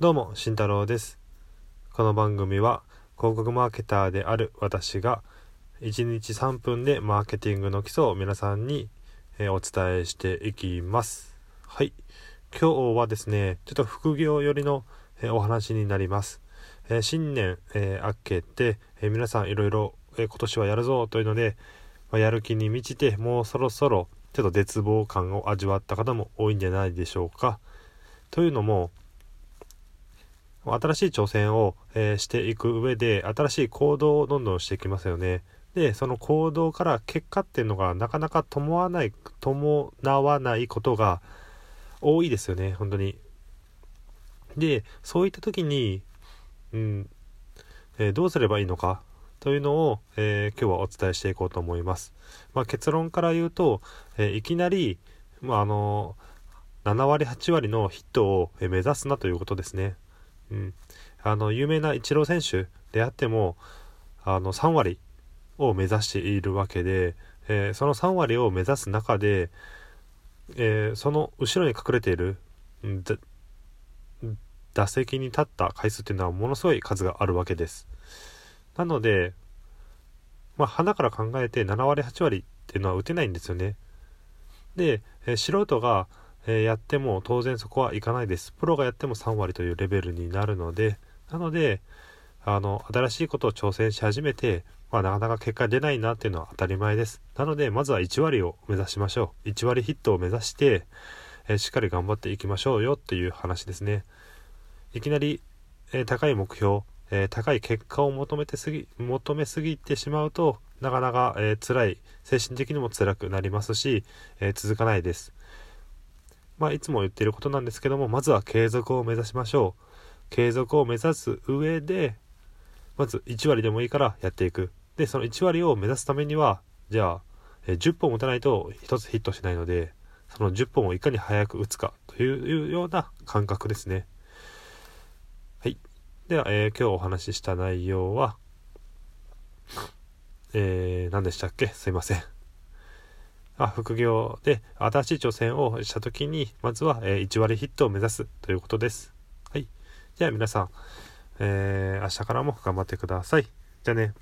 どうも、慎太郎です。この番組は広告マーケターである私が1日3分でマーケティングの基礎を皆さんに、お伝えしていきます。はい。今日はですね、ちょっと副業寄りの、お話になります。新年、明けて、皆さんいろいろ、今年はやるぞというので、やる気に満ちてもうそろそろちょっと絶望感を味わった方も多いんじゃないでしょうか。というのも、新しい挑戦を、えーしていく上で新しい行動をどんどんしていきますよね。でその行動から結果っていうのがなかなか伴わない伴わないことが多いですよね本当に。でそういった時に、うんえーどうすればいいのか？というのを、えー今日はお伝えしていこうと思います。まあ、結論から言うと、えいきなり、まあ、あの7割8割のヒットを目指すなということですね。うん、あの有名なイチロー選手であってもあの3割を目指しているわけで、えーその3割を目指す中で、えーその後ろに隠れている打席に立った回数っていうのはものすごい数があるわけです。なので、まあ、花から考えて7割8割っていうのは打てないんですよね。で、えー素人が、えやっても当然そこはいかないです。プロがやっても3割というレベルになるので、なので、あの、新しいことを挑戦し始めて、まあ、なかなか結果出ないなっていうのは当たり前です。なので、まずは1割を目指しましょう。1割ヒットを目指して、えーしっかり頑張っていきましょうよっていう話ですね。いきなり、えー高い目標、えー高い結果を求めてすぎ、求めすぎてしまうと、なかなか、えー辛い、精神的にも辛くなりますし、え続かないです。まあ、いつも言ってることなんですけども、まずは継続を目指しましょう。継続を目指す上で、まず1割でもいいからやっていく。で、その1割を目指すためには、じゃあ、え10本打たないと1つヒットしないので、その10本をいかに早く打つかというような感覚ですね。はい。では、えー今日お話しした内容は、えー、何でしたっけ？すいません。あ副業で新しい挑戦をした時にまずは、えー1割ヒットを目指すということです。はい。じゃあ皆さん、えー明日からも頑張ってください。じゃあね。